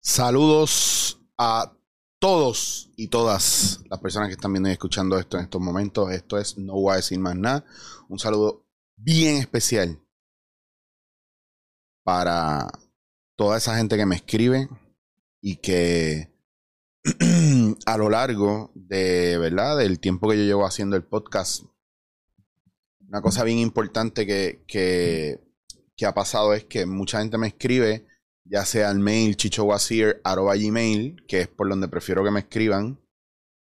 Saludos a todos y todas las personas que están viendo y escuchando esto en estos momentos. Esto es No Voy a decir más nada. Un saludo bien especial para toda esa gente que me escribe y que a lo largo de, ¿verdad? Del tiempo que yo llevo haciendo el podcast, una cosa bien importante que, que, que ha pasado es que mucha gente me escribe ya sea al mail chichowasir.gmail, que es por donde prefiero que me escriban.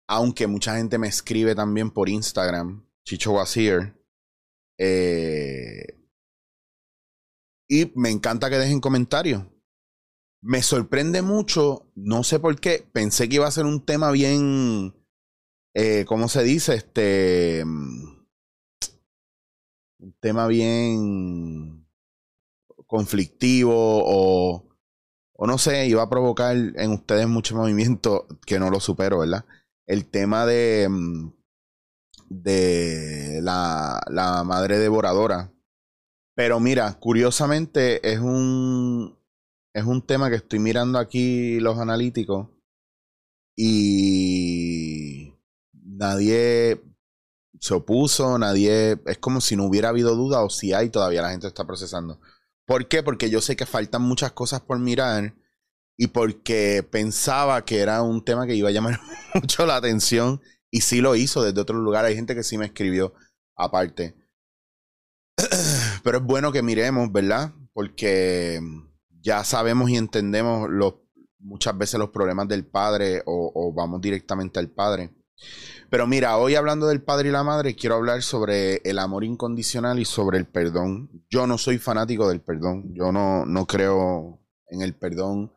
Aunque mucha gente me escribe también por Instagram, chichowasir. Eh, y me encanta que dejen comentarios. Me sorprende mucho, no sé por qué, pensé que iba a ser un tema bien, eh, ¿cómo se dice? Este, un tema bien conflictivo o, o no sé, iba a provocar en ustedes mucho movimiento que no lo supero, ¿verdad? El tema de, mm, de la, la madre devoradora. Pero mira, curiosamente es un, es un tema que estoy mirando aquí los analíticos y nadie se opuso, nadie, es como si no hubiera habido duda o si hay, todavía la gente está procesando. ¿Por qué? Porque yo sé que faltan muchas cosas por mirar y porque pensaba que era un tema que iba a llamar mucho la atención y sí lo hizo desde otro lugar. Hay gente que sí me escribió aparte. Pero es bueno que miremos, ¿verdad? Porque ya sabemos y entendemos muchas veces los problemas del padre o vamos directamente al padre. Pero mira, hoy hablando del padre y la madre, quiero hablar sobre el amor incondicional y sobre el perdón. Yo no soy fanático del perdón. Yo no, no creo en el perdón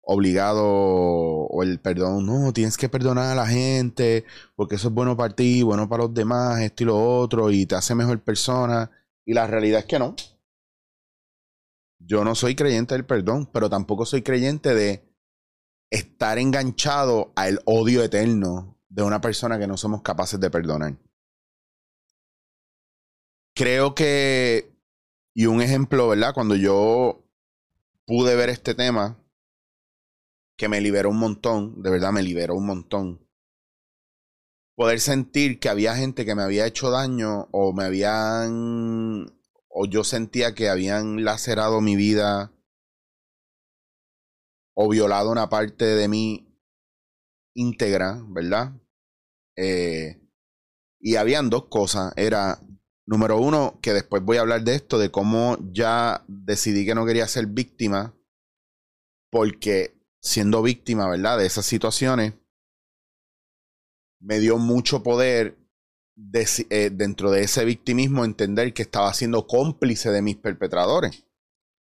obligado o el perdón. No, tienes que perdonar a la gente porque eso es bueno para ti, bueno para los demás, esto y lo otro, y te hace mejor persona. Y la realidad es que no. Yo no soy creyente del perdón, pero tampoco soy creyente de estar enganchado al odio eterno de una persona que no somos capaces de perdonar. Creo que, y un ejemplo, ¿verdad? Cuando yo pude ver este tema, que me liberó un montón, de verdad me liberó un montón. Poder sentir que había gente que me había hecho daño o me habían, o yo sentía que habían lacerado mi vida o violado una parte de mí íntegra, ¿verdad? Eh, y habían dos cosas. Era, número uno, que después voy a hablar de esto, de cómo ya decidí que no quería ser víctima, porque siendo víctima, ¿verdad? De esas situaciones, me dio mucho poder eh, dentro de ese victimismo entender que estaba siendo cómplice de mis perpetradores.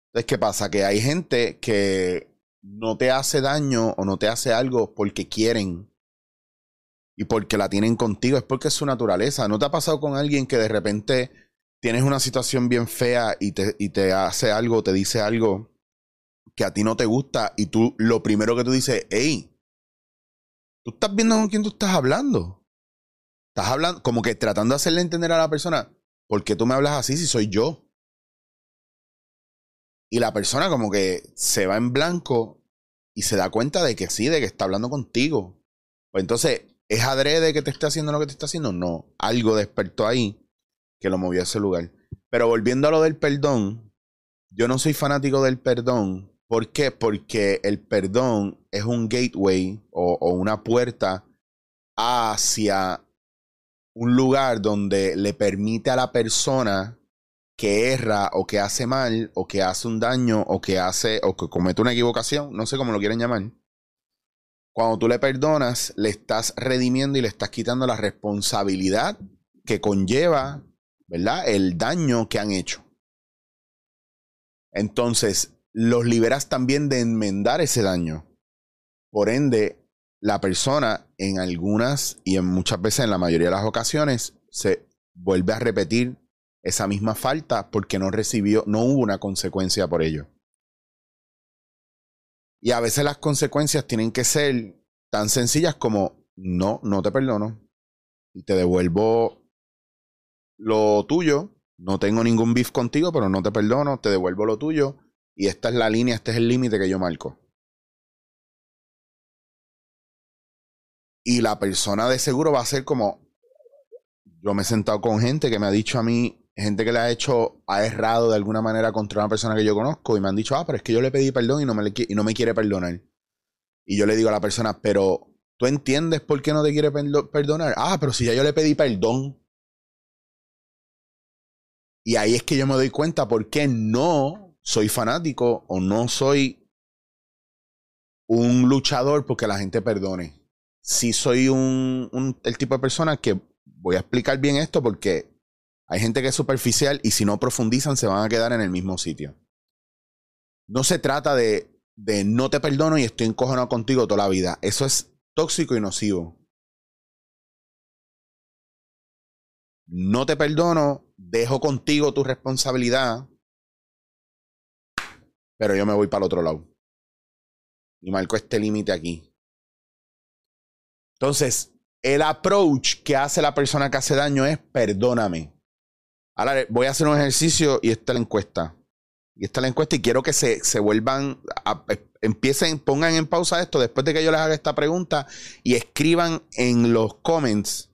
Entonces, ¿qué pasa? Que hay gente que no te hace daño o no te hace algo porque quieren y porque la tienen contigo, es porque es su naturaleza. ¿No te ha pasado con alguien que de repente tienes una situación bien fea y te, y te hace algo, te dice algo que a ti no te gusta y tú lo primero que tú dices, hey, tú estás viendo con quién tú estás hablando? Estás hablando, como que tratando de hacerle entender a la persona, ¿por qué tú me hablas así si soy yo? Y la persona como que se va en blanco y se da cuenta de que sí, de que está hablando contigo. Pues entonces, ¿es adrede que te esté haciendo lo que te está haciendo? No, algo despertó ahí que lo movió a ese lugar. Pero volviendo a lo del perdón, yo no soy fanático del perdón. ¿Por qué? Porque el perdón es un gateway o, o una puerta hacia un lugar donde le permite a la persona que erra o que hace mal o que hace un daño o que hace o que comete una equivocación, no sé cómo lo quieren llamar. Cuando tú le perdonas, le estás redimiendo y le estás quitando la responsabilidad que conlleva, ¿verdad? El daño que han hecho. Entonces, los liberas también de enmendar ese daño. Por ende, la persona en algunas y en muchas veces en la mayoría de las ocasiones se vuelve a repetir esa misma falta porque no recibió, no hubo una consecuencia por ello. Y a veces las consecuencias tienen que ser tan sencillas como no, no te perdono y te devuelvo lo tuyo. No tengo ningún beef contigo, pero no te perdono, te devuelvo lo tuyo y esta es la línea, este es el límite que yo marco. Y la persona de seguro va a ser como, yo me he sentado con gente que me ha dicho a mí, gente que le ha hecho, ha errado de alguna manera contra una persona que yo conozco y me han dicho, ah, pero es que yo le pedí perdón y no me, y no me quiere perdonar. Y yo le digo a la persona, pero ¿tú entiendes por qué no te quiere perdonar? Ah, pero si ya yo le pedí perdón. Y ahí es que yo me doy cuenta por qué no soy fanático o no soy un luchador porque la gente perdone. Si soy un, el tipo de persona que voy a explicar bien esto porque hay gente que es superficial y si no profundizan se van a quedar en el mismo sitio. No se trata de, de no te perdono y estoy encojonado contigo toda la vida. Eso es tóxico y nocivo. No te perdono, dejo contigo tu responsabilidad, pero yo me voy para el otro lado. Y marco este límite aquí. Entonces, el approach que hace la persona que hace daño es perdóname. Ahora voy a hacer un ejercicio y esta es la encuesta. Y esta es la encuesta y quiero que se, se vuelvan, empiecen, pongan en pausa esto después de que yo les haga esta pregunta y escriban en los comments.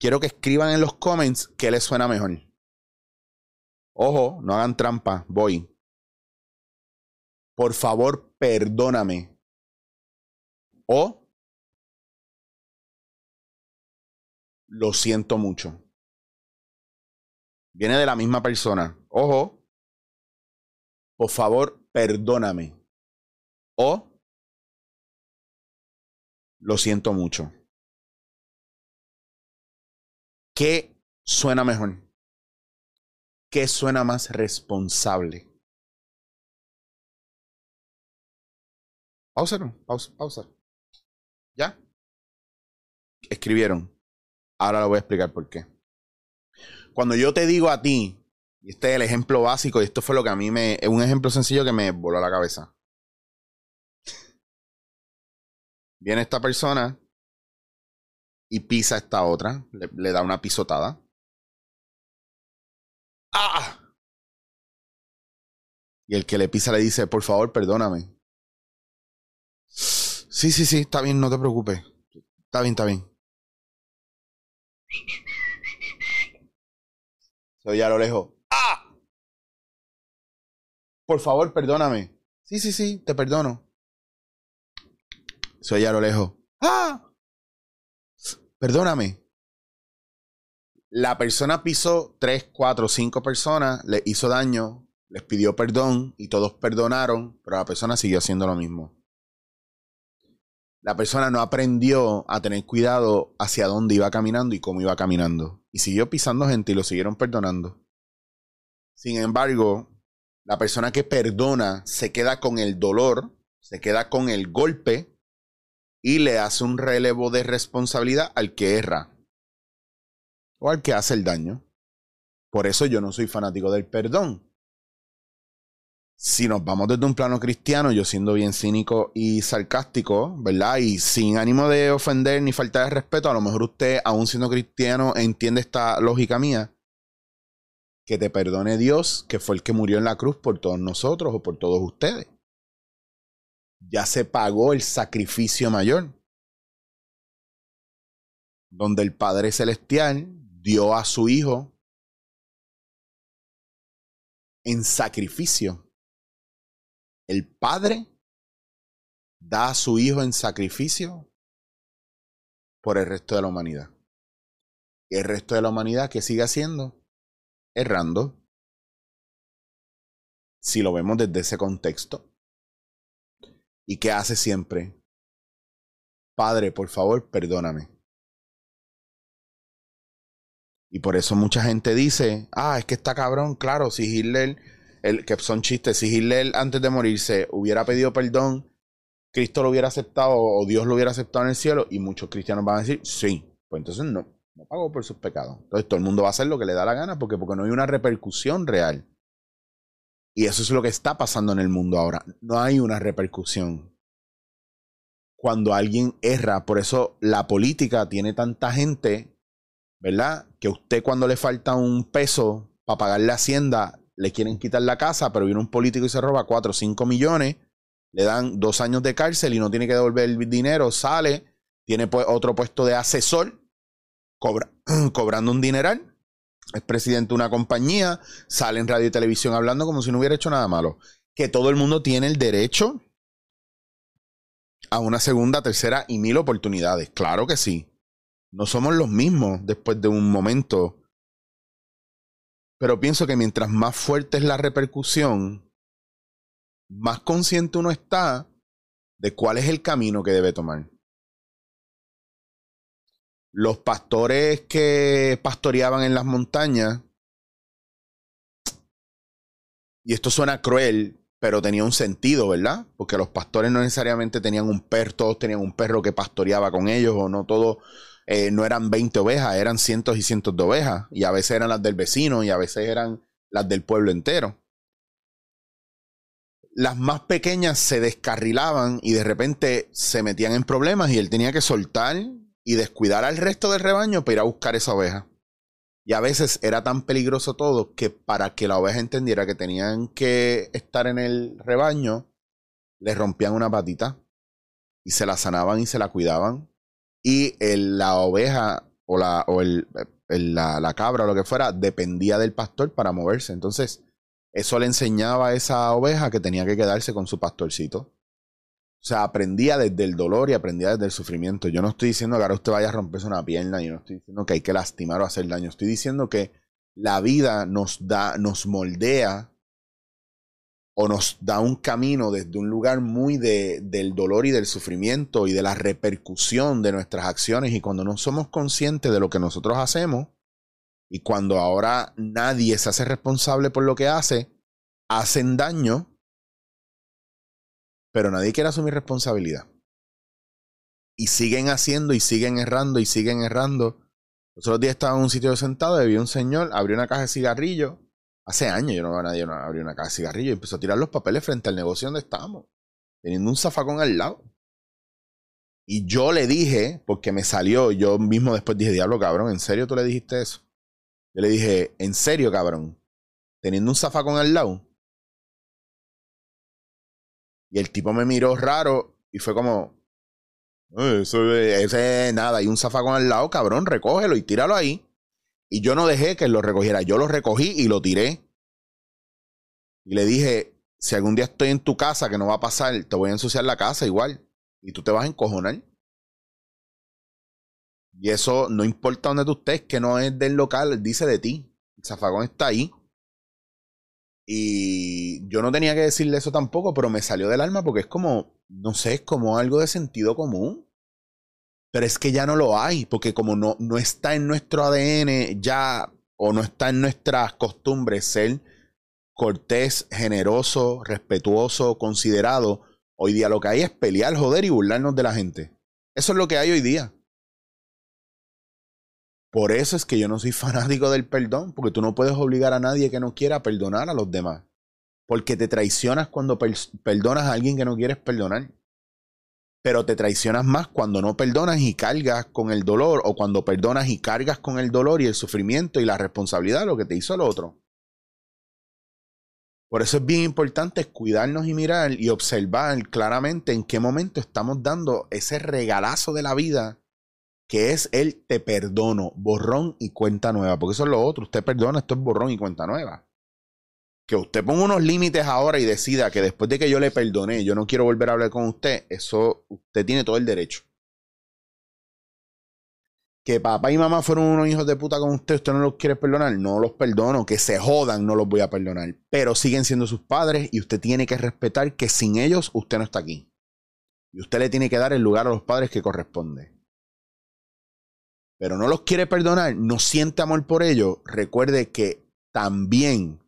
Quiero que escriban en los comments qué les suena mejor. Ojo, no hagan trampa, voy. Por favor, perdóname. O lo siento mucho. Viene de la misma persona. Ojo. Por favor, perdóname. O lo siento mucho. ¿Qué suena mejor? ¿Qué suena más responsable? Pausa, pausa, pausa. ¿Ya? Escribieron. Ahora lo voy a explicar por qué. Cuando yo te digo a ti, y este es el ejemplo básico, y esto fue lo que a mí me. Es un ejemplo sencillo que me voló a la cabeza. Viene esta persona y pisa a esta otra, le, da una pisotada. ¡Ah! Y el que le pisa le dice, por favor, perdóname. Sí, sí, sí, está bien, no te preocupes. Está bien, está bien. Soy a lo lejos. ¡Ah! Por favor, perdóname. Sí, sí, sí, te perdono. Soy a lo lejos. ¡Ah! Perdóname. La persona pisó tres, cuatro, cinco personas, le hizo daño, les pidió perdón y todos perdonaron, pero la persona siguió haciendo lo mismo. La persona no aprendió a tener cuidado hacia dónde iba caminando y cómo iba caminando. Y siguió pisando gente y lo siguieron perdonando. Sin embargo, la persona que perdona se queda con el dolor, se queda con el golpe y le hace un relevo de responsabilidad al que erra o al que hace el daño. Por eso yo no soy fanático del perdón. Si nos vamos desde un plano cristiano, yo siendo bien cínico y sarcástico, ¿verdad? Y sin ánimo de ofender ni falta de respeto, a lo mejor usted, aún siendo cristiano, entiende esta lógica mía. Que te perdone Dios, que fue el que murió en la cruz por todos nosotros o por todos ustedes ya se pagó el sacrificio mayor, donde el Padre Celestial dio a su Hijo en sacrificio. El Padre da a su Hijo en sacrificio por el resto de la humanidad. Y el resto de la humanidad que sigue haciendo, errando. Si lo vemos desde ese contexto. ¿Y qué hace siempre? Padre, por favor, perdóname. Y por eso mucha gente dice, ah, es que está cabrón, claro, si Hitler, que son chistes, si Hitler antes de morirse hubiera pedido perdón, Cristo lo hubiera aceptado o Dios lo hubiera aceptado en el cielo, y muchos cristianos van a decir, sí, pues entonces no, no pagó por sus pecados. Entonces todo el mundo va a hacer lo que le da la gana porque, porque no hay una repercusión real. Y eso es lo que está pasando en el mundo ahora. No hay una repercusión. Cuando alguien erra, por eso la política tiene tanta gente, ¿verdad? Que usted cuando le falta un peso para pagar la hacienda, le quieren quitar la casa, pero viene un político y se roba 4 o 5 millones, le dan dos años de cárcel y no tiene que devolver el dinero, sale, tiene otro puesto de asesor, cobrando un dineral, es presidente de una compañía, sale en radio y televisión hablando como si no hubiera hecho nada malo. Que todo el mundo tiene el derecho a una segunda, tercera y mil oportunidades. Claro que sí. No somos los mismos después de un momento. Pero pienso que mientras más fuerte es la repercusión, más consciente uno está de cuál es el camino que debe tomar. Los pastores que pastoreaban en las montañas, y esto suena cruel, pero tenía un sentido, ¿verdad? Porque los pastores no necesariamente tenían un perro, todos tenían un perro que pastoreaba con ellos, o no todos, eh, no eran 20 ovejas, eran cientos y cientos de ovejas, y a veces eran las del vecino, y a veces eran las del pueblo entero. Las más pequeñas se descarrilaban y de repente se metían en problemas y él tenía que soltar y descuidar al resto del rebaño para ir a buscar esa oveja. Y a veces era tan peligroso todo que para que la oveja entendiera que tenían que estar en el rebaño, le rompían una patita y se la sanaban y se la cuidaban. Y la oveja o, la, o el, la, la cabra o lo que fuera dependía del pastor para moverse. Entonces, eso le enseñaba a esa oveja que tenía que quedarse con su pastorcito. O sea, aprendía desde el dolor y aprendía desde el sufrimiento. Yo no estoy diciendo que ahora usted vaya a romperse una pierna, yo no estoy diciendo que hay que lastimar o hacer daño. Estoy diciendo que la vida nos da, nos moldea o nos da un camino desde un lugar muy de, del dolor y del sufrimiento y de la repercusión de nuestras acciones. Y cuando no somos conscientes de lo que nosotros hacemos, y cuando ahora nadie se hace responsable por lo que hace, hacen daño pero nadie quiere asumir responsabilidad. Y siguen haciendo y siguen errando y siguen errando. Los otros días estaba en un sitio sentado y vi un señor, abrió una caja de cigarrillos. Hace años yo no veo a nadie abrir una caja de cigarrillos y empezó a tirar los papeles frente al negocio donde estábamos, teniendo un zafacón al lado. Y yo le dije, porque me salió, yo mismo después dije, diablo cabrón, ¿en serio tú le dijiste eso? Yo le dije, ¿en serio cabrón? Teniendo un zafacón al lado. Y el tipo me miró raro y fue como, eso ese nada, hay un zafacón al lado, cabrón, recógelo y tíralo ahí. Y yo no dejé que lo recogiera, yo lo recogí y lo tiré. Y le dije, si algún día estoy en tu casa, que no va a pasar, te voy a ensuciar la casa igual. Y tú te vas a encojonar. Y eso no importa dónde tú estés, que no es del local, dice de ti. El zafacón está ahí. Y yo no tenía que decirle eso tampoco, pero me salió del alma porque es como, no sé, es como algo de sentido común. Pero es que ya no lo hay, porque como no, no está en nuestro ADN ya, o no está en nuestras costumbres ser cortés, generoso, respetuoso, considerado, hoy día lo que hay es pelear, joder y burlarnos de la gente. Eso es lo que hay hoy día. Por eso es que yo no soy fanático del perdón, porque tú no puedes obligar a nadie que no quiera perdonar a los demás. Porque te traicionas cuando perdonas a alguien que no quieres perdonar. Pero te traicionas más cuando no perdonas y cargas con el dolor, o cuando perdonas y cargas con el dolor y el sufrimiento y la responsabilidad de lo que te hizo el otro. Por eso es bien importante cuidarnos y mirar y observar claramente en qué momento estamos dando ese regalazo de la vida que es el te perdono, borrón y cuenta nueva, porque eso es lo otro, usted perdona, esto es borrón y cuenta nueva. Que usted ponga unos límites ahora y decida que después de que yo le perdoné, yo no quiero volver a hablar con usted, eso usted tiene todo el derecho. Que papá y mamá fueron unos hijos de puta con usted, usted no los quiere perdonar, no los perdono, que se jodan, no los voy a perdonar, pero siguen siendo sus padres y usted tiene que respetar que sin ellos usted no está aquí. Y usted le tiene que dar el lugar a los padres que corresponde pero no los quiere perdonar, no siente amor por ellos, recuerde que también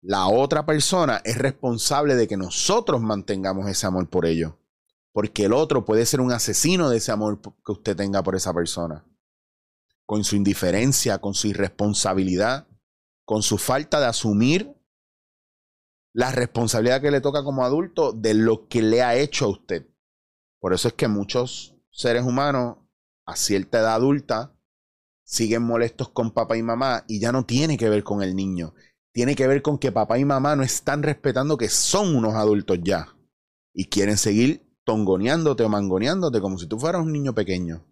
la otra persona es responsable de que nosotros mantengamos ese amor por ellos. Porque el otro puede ser un asesino de ese amor que usted tenga por esa persona. Con su indiferencia, con su irresponsabilidad, con su falta de asumir la responsabilidad que le toca como adulto de lo que le ha hecho a usted. Por eso es que muchos seres humanos a cierta edad adulta siguen molestos con papá y mamá y ya no tiene que ver con el niño. Tiene que ver con que papá y mamá no están respetando que son unos adultos ya y quieren seguir tongoneándote o mangoneándote como si tú fueras un niño pequeño.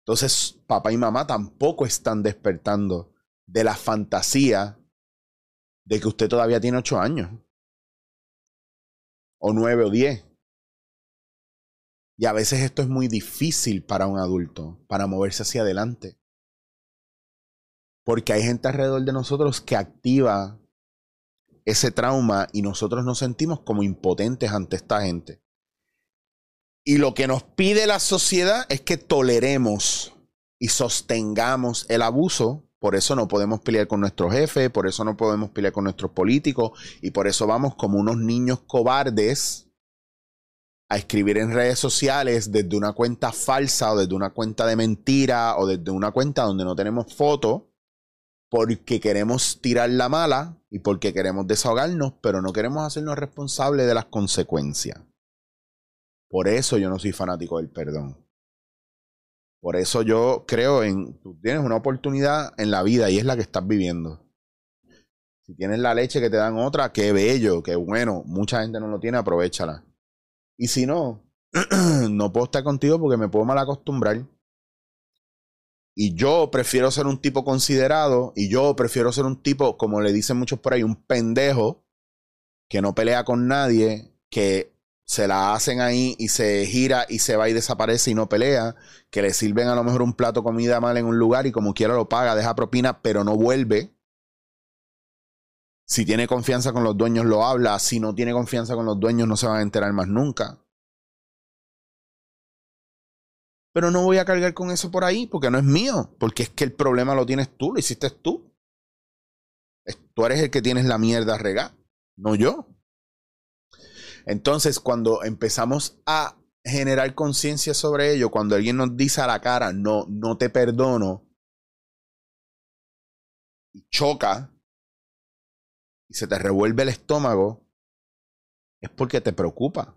Entonces, papá y mamá tampoco están despertando de la fantasía de que usted todavía tiene ocho años. O nueve o diez. Y a veces esto es muy difícil para un adulto, para moverse hacia adelante. Porque hay gente alrededor de nosotros que activa ese trauma y nosotros nos sentimos como impotentes ante esta gente. Y lo que nos pide la sociedad es que toleremos y sostengamos el abuso. Por eso no podemos pelear con nuestro jefe, por eso no podemos pelear con nuestros políticos y por eso vamos como unos niños cobardes a escribir en redes sociales desde una cuenta falsa o desde una cuenta de mentira o desde una cuenta donde no tenemos foto porque queremos tirar la mala y porque queremos desahogarnos, pero no queremos hacernos responsables de las consecuencias. Por eso yo no soy fanático del perdón. Por eso yo creo en, tú tienes una oportunidad en la vida y es la que estás viviendo. Si tienes la leche que te dan otra, qué bello, qué bueno. Mucha gente no lo tiene, aprovechala. Y si no, no puedo estar contigo porque me puedo mal acostumbrar. Y yo prefiero ser un tipo considerado y yo prefiero ser un tipo, como le dicen muchos por ahí, un pendejo que no pelea con nadie, que se la hacen ahí y se gira y se va y desaparece y no pelea, que le sirven a lo mejor un plato de comida mal en un lugar y como quiera lo paga, deja propina, pero no vuelve. Si tiene confianza con los dueños lo habla, si no tiene confianza con los dueños no se van a enterar más nunca. Pero no voy a cargar con eso por ahí porque no es mío, porque es que el problema lo tienes tú, lo hiciste tú. Tú eres el que tienes la mierda regada, no yo. Entonces, cuando empezamos a generar conciencia sobre ello, cuando alguien nos dice a la cara, no, no te perdono, y choca, y se te revuelve el estómago, es porque te preocupa.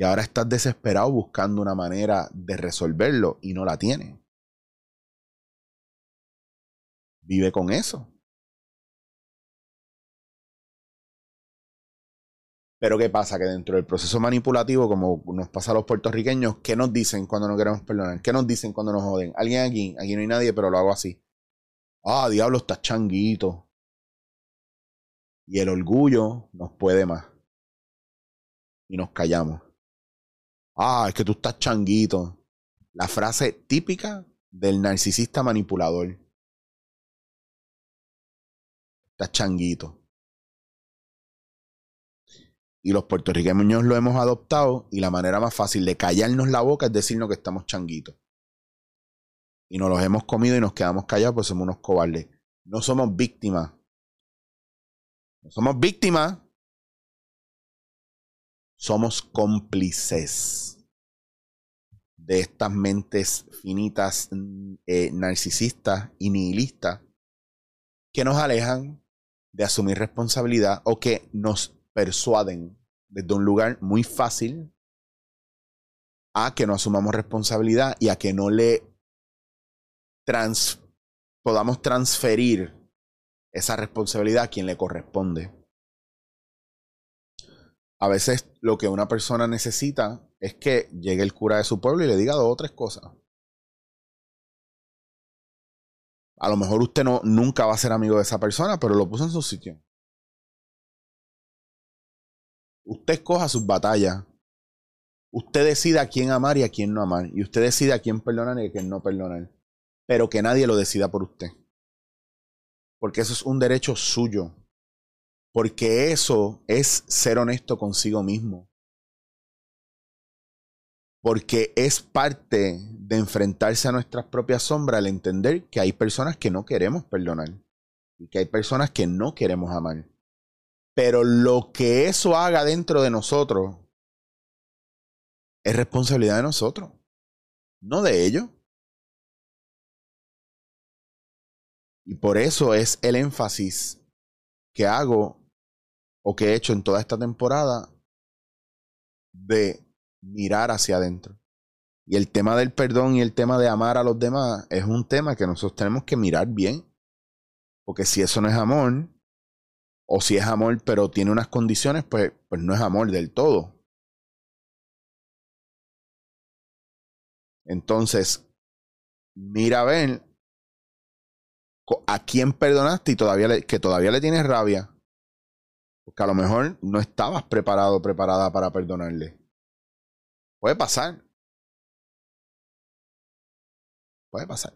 Y ahora estás desesperado buscando una manera de resolverlo y no la tienes. Vive con eso. Pero ¿qué pasa? Que dentro del proceso manipulativo, como nos pasa a los puertorriqueños, ¿qué nos dicen cuando no queremos perdonar? ¿Qué nos dicen cuando nos joden? Alguien aquí, aquí no hay nadie, pero lo hago así. Ah, diablo, estás changuito. Y el orgullo nos puede más. Y nos callamos. Ah, es que tú estás changuito. La frase típica del narcisista manipulador. Estás changuito. Y los puertorriqueños lo hemos adoptado y la manera más fácil de callarnos la boca es decirnos que estamos changuitos. Y nos los hemos comido y nos quedamos callados pues somos unos cobardes. No somos víctimas. No somos víctimas somos cómplices de estas mentes finitas, eh, narcisistas y nihilistas que nos alejan de asumir responsabilidad o que nos persuaden desde un lugar muy fácil a que no asumamos responsabilidad y a que no le podamos transferir esa responsabilidad a quien le corresponde a veces lo que una persona necesita es que llegue el cura de su pueblo y le diga dos o tres cosas. A lo mejor usted no, nunca va a ser amigo de esa persona, pero lo puso en su sitio. Usted escoja sus batallas. Usted decida a quién amar y a quién no amar. Y usted decide a quién perdonar y a quién no perdonar. Pero que nadie lo decida por usted. Porque eso es un derecho suyo. Porque eso es ser honesto consigo mismo. Porque es parte de enfrentarse a nuestras propias sombras al entender que hay personas que no queremos perdonar y que hay personas que no queremos amar. Pero lo que eso haga dentro de nosotros es responsabilidad de nosotros, no de ellos. Y por eso es el énfasis que hago o que he hecho en toda esta temporada de mirar hacia adentro. Y el tema del perdón y el tema de amar a los demás es un tema que nosotros tenemos que mirar bien. Porque si eso no es amor, o si es amor pero tiene unas condiciones, pues, pues no es amor del todo. Entonces, mira a ver a quién perdonaste y todavía que todavía le tienes rabia. Porque a lo mejor no estabas preparado preparada para perdonarle. Puede pasar. Puede pasar.